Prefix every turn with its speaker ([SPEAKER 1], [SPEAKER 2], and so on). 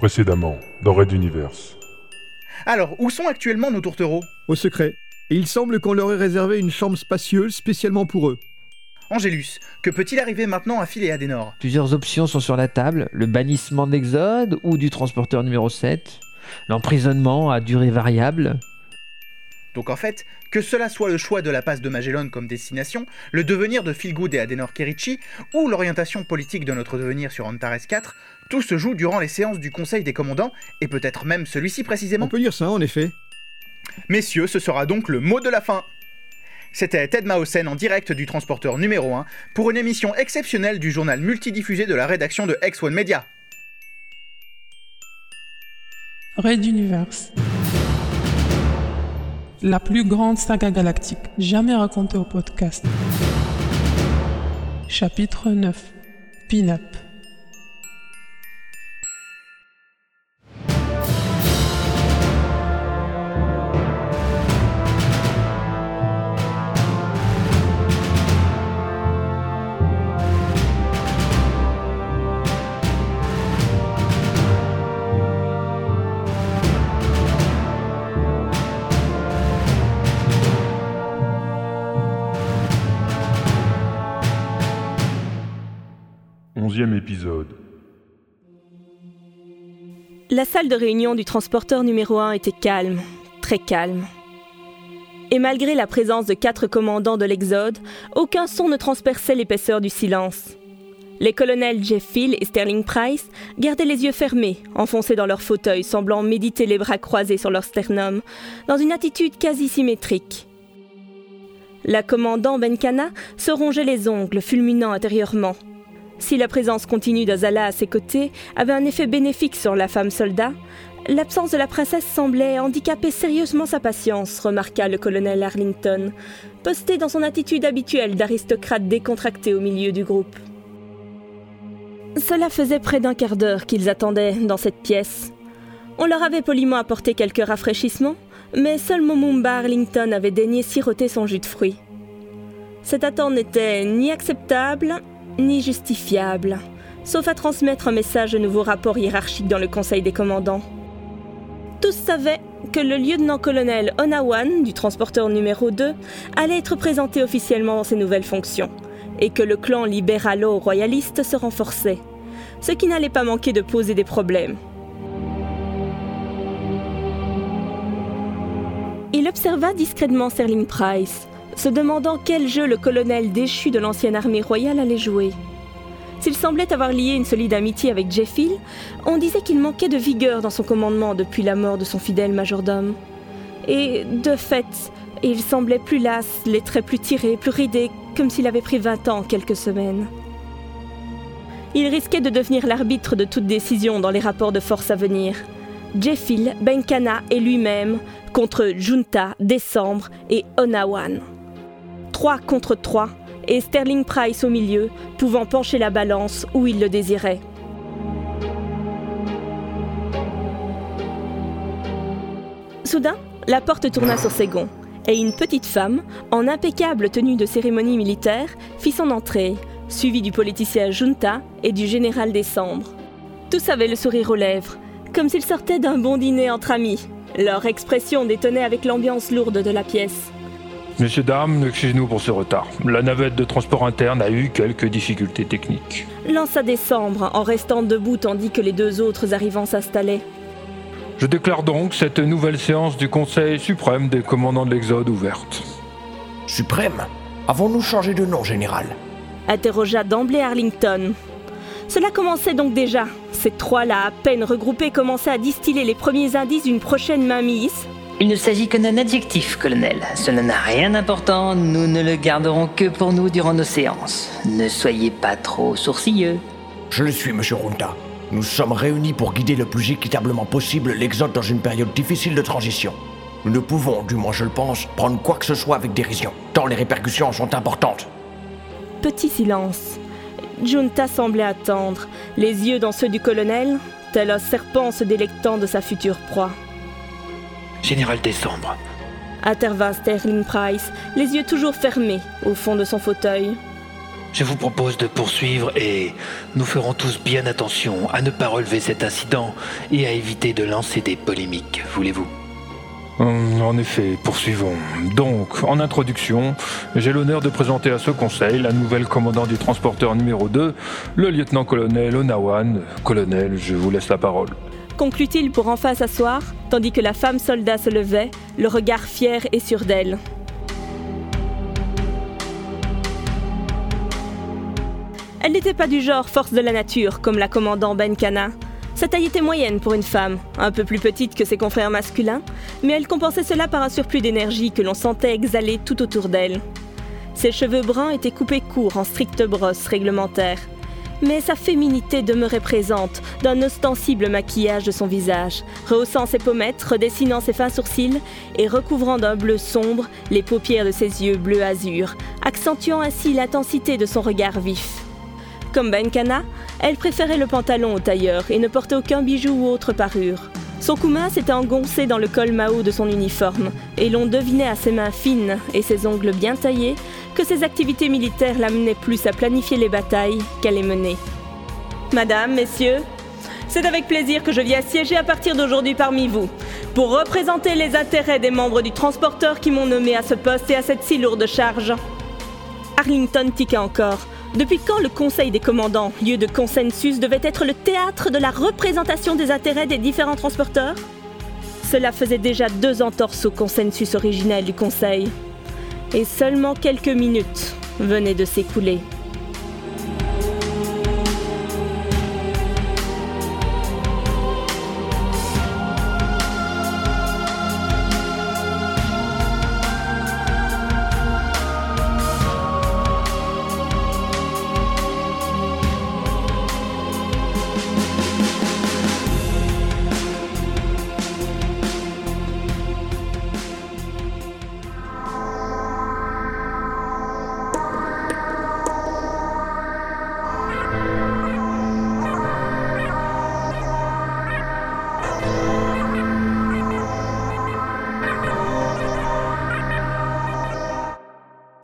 [SPEAKER 1] Précédemment, dans Red Universe.
[SPEAKER 2] Alors, où sont actuellement nos tourtereaux?
[SPEAKER 3] Au secret. Et il semble qu'on leur ait réservé une chambre spacieuse spécialement pour eux.
[SPEAKER 2] Angélus, que peut-il arriver maintenant à Phil et Adenor
[SPEAKER 4] Plusieurs options sont sur la table. Le bannissement de l'Exode ou du transporteur numéro 7. L'emprisonnement à durée variable.
[SPEAKER 2] Donc en fait, que cela soit le choix de la passe de Magellan comme destination, le devenir de Philgood et Adenor Kerichi, ou l'orientation politique de notre devenir sur Antares 4, tout se joue durant les séances du Conseil des commandants, et peut-être même celui-ci précisément.
[SPEAKER 3] On peut dire ça, en effet.
[SPEAKER 2] Messieurs, ce sera donc le mot de la fin. C'était Ted Mausen en direct du transporteur numéro 1 pour une émission exceptionnelle du journal multidiffusé de la rédaction de X1 Media.
[SPEAKER 5] Red Universe. La plus grande saga galactique jamais racontée au podcast. Chapitre 9. Pin-up.
[SPEAKER 6] La salle de réunion du transporteur numéro 1 était calme, très calme. Et malgré la présence de quatre commandants de l'Exode, aucun son ne transperçait l'épaisseur du silence. Les colonels Jeff Field et Sterling Price gardaient les yeux fermés, enfoncés dans leur fauteuil, semblant méditer les bras croisés sur leur sternum, dans une attitude quasi symétrique. La commandant Benkana se rongeait les ongles, fulminant intérieurement. Si la présence continue d'Azala à ses côtés avait un effet bénéfique sur la femme soldat, l'absence de la princesse semblait handicaper sérieusement sa patience, remarqua le colonel Arlington, posté dans son attitude habituelle d'aristocrate décontracté au milieu du groupe. Cela faisait près d'un quart d'heure qu'ils attendaient dans cette pièce. On leur avait poliment apporté quelques rafraîchissements, mais seul Momumba Arlington avait daigné siroter son jus de fruits. Cette attente n'était ni acceptable, ni justifiable, sauf à transmettre un message de nouveau rapport hiérarchique dans le Conseil des commandants. Tous savaient que le lieutenant-colonel Onawan, du transporteur numéro 2, allait être présenté officiellement dans ses nouvelles fonctions, et que le clan libéralo-royaliste se renforçait, ce qui n'allait pas manquer de poser des problèmes. Il observa discrètement Serling Price, se demandant quel jeu le colonel déchu de l'ancienne armée royale allait jouer. S'il semblait avoir lié une solide amitié avec Jeffil, on disait qu'il manquait de vigueur dans son commandement depuis la mort de son fidèle majordome. Et, de fait, il semblait plus las, les traits plus tirés, plus ridés, comme s'il avait pris 20 ans en quelques semaines. Il risquait de devenir l'arbitre de toute décision dans les rapports de force à venir. Jeffil, Benkana et lui-même contre Junta, Décembre et Onawan. 3 contre 3, et Sterling Price au milieu, pouvant pencher la balance où il le désirait. Soudain, la porte tourna sur ses gonds, et une petite femme, en impeccable tenue de cérémonie militaire, fit son entrée, suivie du politicien Junta et du général Décembre. Tous avaient le sourire aux lèvres, comme s'ils sortaient d'un bon dîner entre amis. Leur expression détonnait avec l'ambiance lourde de la pièce.
[SPEAKER 7] Messieurs, dames, excusez-nous pour ce retard. La navette de transport interne a eu quelques difficultés techniques.
[SPEAKER 6] Lança Décembre en restant debout tandis que les deux autres arrivants s'installaient.
[SPEAKER 7] Je déclare donc cette nouvelle séance du Conseil suprême des commandants de l'Exode ouverte.
[SPEAKER 8] Suprême? Avons-nous changé de nom, général?
[SPEAKER 6] Interrogea d'emblée Arlington. Cela commençait donc déjà. Ces trois-là, à peine regroupés, commençaient à distiller les premiers indices d'une prochaine mainmise.
[SPEAKER 9] Il ne s'agit que d'un adjectif, colonel. Cela n'a rien d'important, nous ne le garderons que pour nous durant nos séances. Ne soyez pas trop sourcilleux.
[SPEAKER 8] Je le suis, monsieur Runta. Nous sommes réunis pour guider le plus équitablement possible l'Exode dans une période difficile de transition. Nous ne pouvons, du moins je le pense, prendre quoi que ce soit avec dérision, tant les répercussions sont importantes.
[SPEAKER 6] Petit silence. Junta semblait attendre, les yeux dans ceux du colonel, tel un serpent se délectant de sa future proie.
[SPEAKER 7] Général Décembre.
[SPEAKER 6] Intervint Sterling Price, les yeux toujours fermés, au fond de son fauteuil.
[SPEAKER 10] Je vous propose de poursuivre et nous ferons tous bien attention à ne pas relever cet incident et à éviter de lancer des polémiques, voulez-vous?
[SPEAKER 7] Hum, En effet, poursuivons. Donc, en introduction, j'ai l'honneur de présenter à ce conseil la nouvelle commandante du transporteur numéro 2, le lieutenant-colonel Onawan. Colonel, je vous laisse la parole.
[SPEAKER 6] Conclut-il pour enfin s'asseoir, tandis que la femme soldat se levait, le regard fier et sûr d'elle. Elle n'était pas du genre force de la nature, comme la commandant Benkana. Sa taille était moyenne pour une femme, un peu plus petite que ses confrères masculins, mais elle compensait cela par un surplus d'énergie que l'on sentait exhaler tout autour d'elle. Ses cheveux bruns étaient coupés courts en stricte brosse réglementaire, mais sa féminité demeurait présente d'un ostensible maquillage de son visage, rehaussant ses pommettes, redessinant ses fins sourcils et recouvrant d'un bleu sombre les paupières de ses yeux bleu azur, accentuant ainsi l'intensité de son regard vif. Comme Benkana, elle préférait le pantalon au tailleur et ne portait aucun bijou ou autre parure. Son coumain s'était engoncé dans le col Mao de son uniforme, et l'on devinait à ses mains fines et ses ongles bien taillés que ses activités militaires l'amenaient plus à planifier les batailles qu'à les mener. Madame, messieurs, c'est avec plaisir que je viens siéger à partir d'aujourd'hui parmi vous, pour représenter les intérêts des membres du transporteur qui m'ont nommé à ce poste et à cette si lourde charge. Arlington tiqua encore. Depuis quand le Conseil des commandants, lieu de consensus, devait être le théâtre de la représentation des intérêts des différents transporteurs? Cela faisait déjà deux entorses au consensus originel du Conseil. Et seulement quelques minutes venaient de s'écouler.